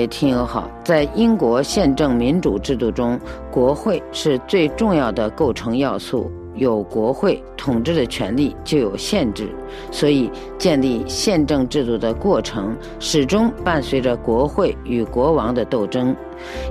也听友好，在英国宪政民主制度中，国会是最重要的构成要素。有国会统治的权利，就有限制，所以建立宪政制度的过程始终伴随着国会与国王的斗争。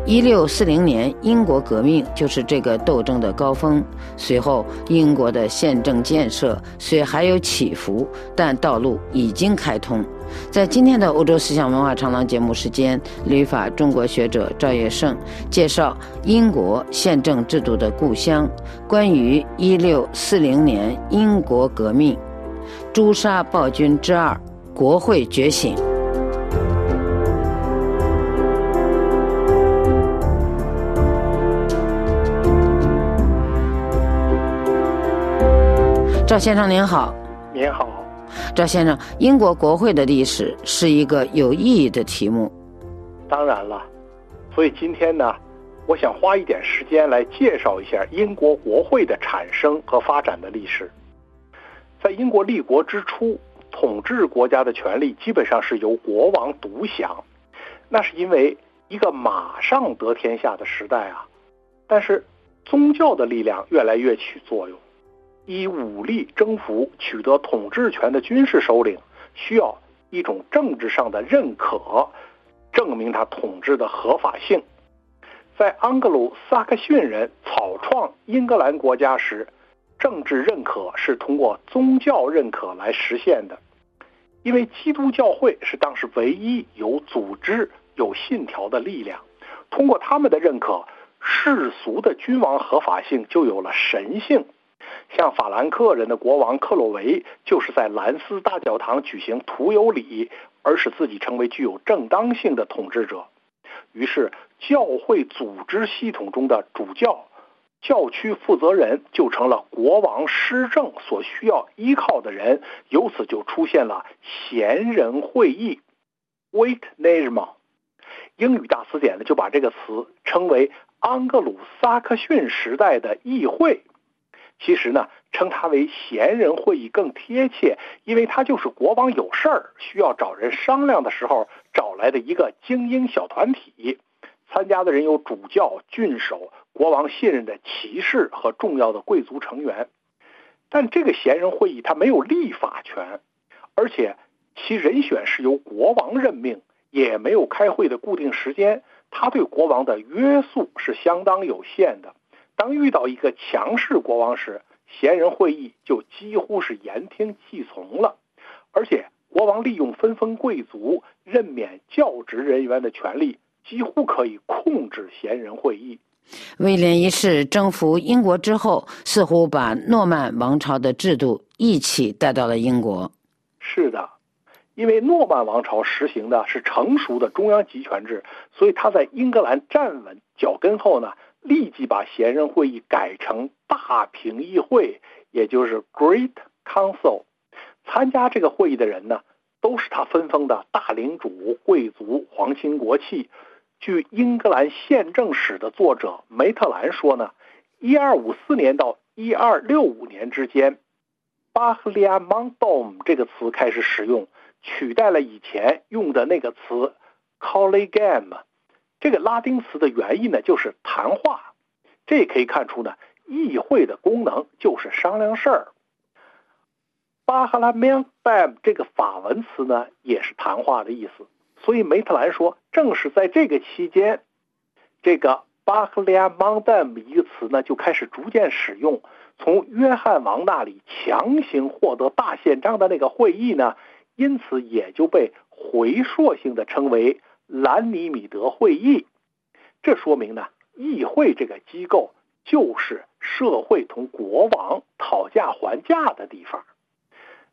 一六四零年英国革命就是这个斗争的高峰。随后，英国的宪政建设虽还有起伏，但道路已经开通。在今天的欧洲思想文化长廊节目时间，旅法中国学者赵业胜介绍英国宪政制度的故乡，关于一六四零年英国革命，诛杀暴君之二，国会觉醒。赵先生您好，您好。赵先生，英国国会的历史是一个有意义的题目。当然了，所以今天呢，我想花一点时间来介绍一下英国国会的产生和发展的历史。在英国立国之初，统治国家的权力基本上是由国王独享，那是因为一个马上得天下的时代啊。但是宗教的力量越来越起作用。以武力征服、取得统治权的军事首领，需要一种政治上的认可，证明他统治的合法性。在安格鲁撒克逊人草创英格兰国家时，政治认可是通过宗教认可来实现的，因为基督教会是当时唯一有组织、有信条的力量。通过他们的认可，世俗的君王合法性就有了神性。像法兰克人的国王克洛维，就是在兰斯大教堂举行徒有礼，而使自己成为具有正当性的统治者。于是，教会组织系统中的主教、教区负责人就成了国王施政所需要依靠的人。由此就出现了贤人会议 （Wait n a g m a 英语大词典呢就把这个词称为安格鲁撒克逊时代的议会。其实呢，称它为贤人会议更贴切，因为它就是国王有事儿需要找人商量的时候找来的一个精英小团体。参加的人有主教、郡守、国王信任的骑士和重要的贵族成员。但这个贤人会议它没有立法权，而且其人选是由国王任命，也没有开会的固定时间。他对国王的约束是相当有限的。当遇到一个强势国王时，贤人会议就几乎是言听计从了，而且国王利用分封贵族、任免教职人员的权利，几乎可以控制贤人会议。威廉一世征服英国之后，似乎把诺曼王朝的制度一起带到了英国。是的，因为诺曼王朝实行的是成熟的中央集权制，所以他在英格兰站稳脚跟后呢。立即把贤人会议改成大平议会，也就是 Great Council。参加这个会议的人呢，都是他分封的大领主、贵族、皇亲国戚。据英格兰宪政史的作者梅特兰说呢，一二五四年到一二六五年之间，Parliamentum 这个词开始使用，取代了以前用的那个词 Collegium。这个拉丁词的原意呢，就是谈话。这可以看出呢，议会的功能就是商量事儿。巴哈拉曼丹这个法文词呢，也是谈话的意思。所以梅特兰说，正是在这个期间，这个巴赫利亚曼丹一个词呢，就开始逐渐使用。从约翰王那里强行获得大宪章的那个会议呢，因此也就被回溯性的称为。兰尼米德会议，这说明呢，议会这个机构就是社会同国王讨价还价的地方。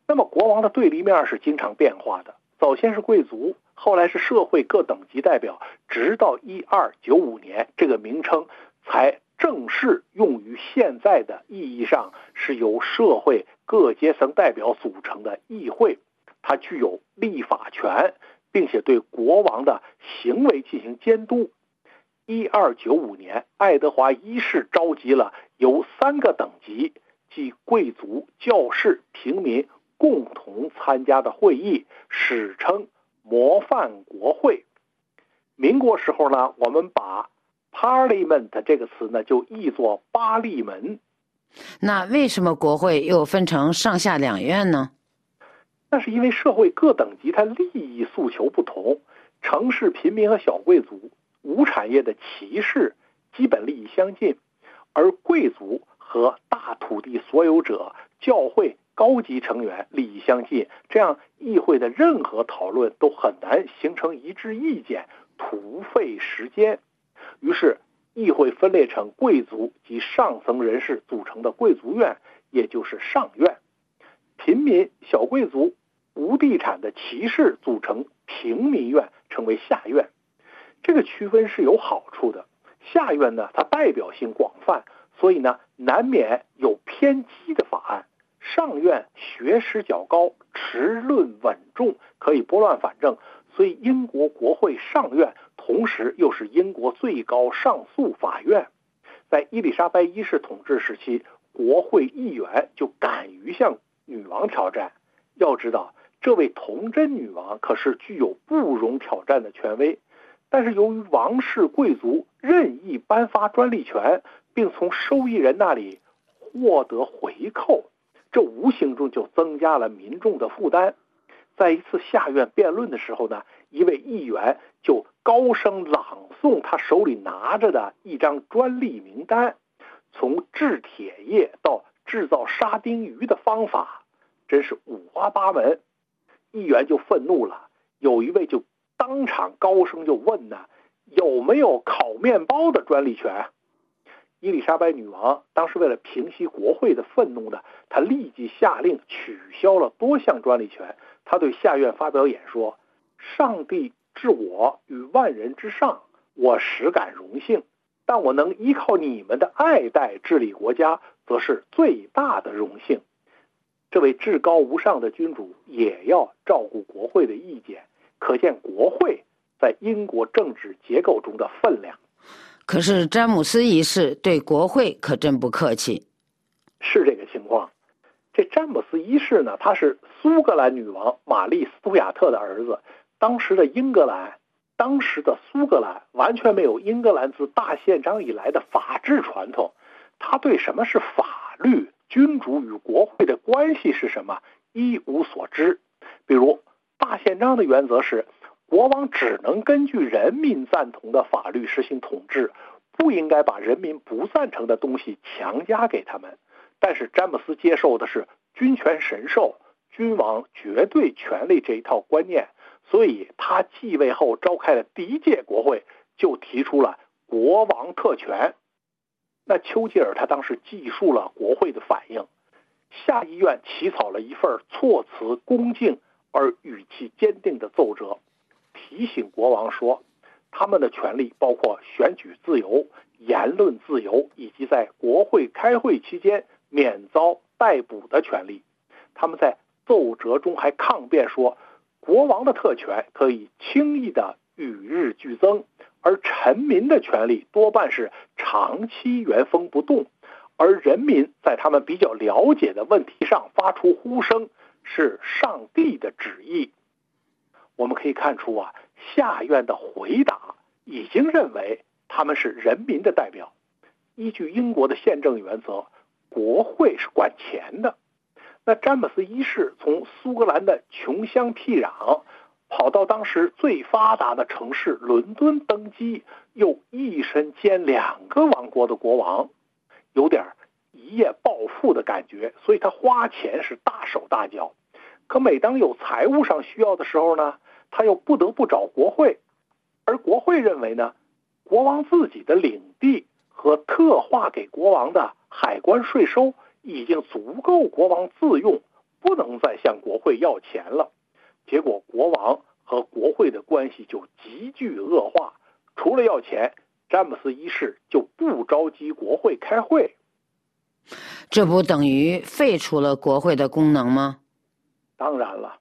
那么，国王的对立面是经常变化的，早先是贵族，后来是社会各等级代表，直到一二九五年，这个名称才正式用于现在的意义上是由社会各阶层代表组成的议会，它具有立法权。并且对国王的行为进行监督。一二九五年，爱德华一世召集了由三个等级，即贵族、教士、平民共同参加的会议，史称模范国会。民国时候呢，我们把 Parliament 这个词呢就译作巴利门。那为什么国会又分成上下两院呢？那是因为社会各等级它利益诉求不同，城市贫民和小贵族、无产业的骑士基本利益相近，而贵族和大土地所有者、教会高级成员利益相近，这样议会的任何讨论都很难形成一致意见，徒费时间。于是。议会分裂成贵族及上层人士组成的贵族院，也就是上院；平民、小贵族、无地产的骑士组成平民院，称为下院。这个区分是有好处的。下院呢，它代表性广泛，所以呢，难免有偏激的法案；上院学识较高，持论稳重，可以拨乱反正。所以，英国国会上院同时又是英国最高上诉法院。在伊丽莎白一世统治时期，国会议员就敢于向女王挑战。要知道，这位童贞女王可是具有不容挑战的权威。但是，由于王室贵族任意颁发专利权，并从受益人那里获得回扣，这无形中就增加了民众的负担。在一次下院辩论的时候呢，一位议员就高声朗诵他手里拿着的一张专利名单，从制铁业到制造沙丁鱼的方法，真是五花八门。议员就愤怒了，有一位就当场高声就问呢：“有没有烤面包的专利权？”伊丽莎白女王当时为了平息国会的愤怒呢，她立即下令取消了多项专利权。她对下院发表演说：“上帝置我于万人之上，我实感荣幸；但我能依靠你们的爱戴治理国家，则是最大的荣幸。”这位至高无上的君主也要照顾国会的意见，可见国会在英国政治结构中的分量。可是詹姆斯一世对国会可真不客气，是这个情况。这詹姆斯一世呢，他是苏格兰女王玛丽·斯图亚特的儿子。当时的英格兰，当时的苏格兰完全没有英格兰自大宪章以来的法治传统。他对什么是法律、君主与国会的关系是什么一无所知。比如，大宪章的原则是。国王只能根据人民赞同的法律实行统治，不应该把人民不赞成的东西强加给他们。但是詹姆斯接受的是君权神授、君王绝对权力这一套观念，所以他继位后召开的第一届国会，就提出了国王特权。那丘吉尔他当时记述了国会的反应，下议院起草了一份措辞恭敬而语气坚定的奏折。提醒国王说，他们的权利包括选举自由、言论自由，以及在国会开会期间免遭逮捕的权利。他们在奏折中还抗辩说，国王的特权可以轻易的与日俱增，而臣民的权利多半是长期原封不动，而人民在他们比较了解的问题上发出呼声，是上帝的旨意。我们可以看出啊，下院的回答已经认为他们是人民的代表。依据英国的宪政原则，国会是管钱的。那詹姆斯一世从苏格兰的穷乡僻壤跑到当时最发达的城市伦敦登基，又一身兼两个王国的国王，有点一夜暴富的感觉，所以他花钱是大手大脚。可每当有财务上需要的时候呢？他又不得不找国会，而国会认为呢，国王自己的领地和特划给国王的海关税收已经足够国王自用，不能再向国会要钱了。结果国王和国会的关系就急剧恶化。除了要钱，詹姆斯一世就不召集国会开会。这不等于废除了国会的功能吗？当然了。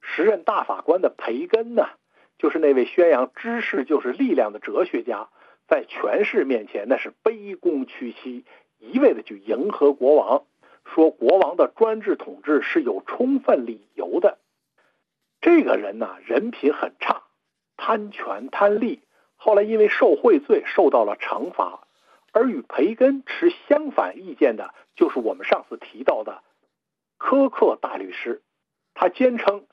时任大法官的培根呢，就是那位宣扬知识就是力量的哲学家，在权势面前那是卑躬屈膝，一味的去迎合国王，说国王的专制统治是有充分理由的。这个人呢，人品很差，贪权贪利，后来因为受贿罪受到了惩罚。而与培根持相反意见的，就是我们上次提到的科克大律师。他坚称，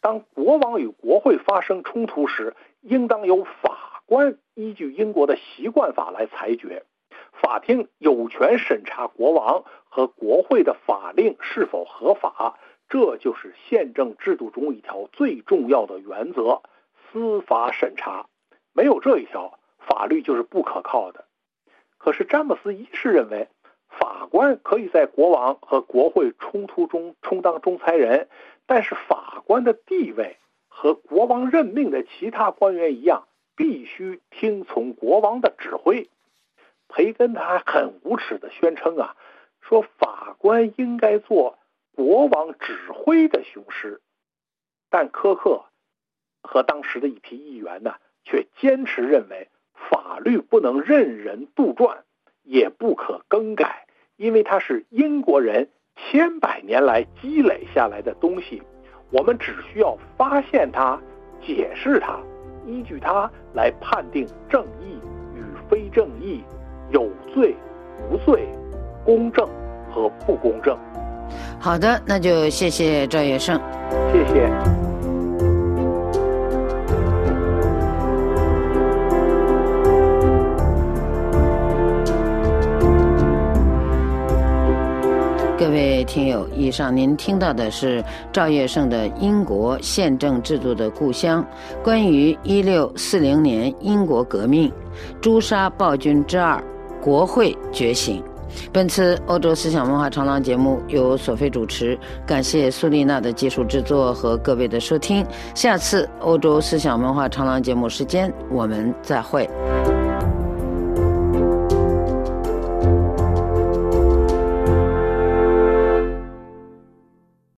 当国王与国会发生冲突时，应当由法官依据英国的习惯法来裁决。法庭有权审查国王和国会的法令是否合法，这就是宪政制度中一条最重要的原则——司法审查。没有这一条，法律就是不可靠的。可是詹姆斯一世认为，法官可以在国王和国会冲突中充当仲裁人，但是法官的地位和国王任命的其他官员一样，必须听从国王的指挥。培根他还很无耻地宣称啊，说法官应该做国王指挥的雄狮，但科克和当时的一批议员呢，却坚持认为。法律不能任人杜撰，也不可更改，因为它是英国人千百年来积累下来的东西。我们只需要发现它，解释它，依据它来判定正义与非正义、有罪无罪、公正和不公正。好的，那就谢谢赵月胜，谢谢。各位听友，以上您听到的是赵月胜的《英国宪政制度的故乡》，关于一六四零年英国革命，诛杀暴君之二，国会觉醒。本次欧洲思想文化长廊节目由索菲主持，感谢苏丽娜的技术制作和各位的收听。下次欧洲思想文化长廊节目时间，我们再会。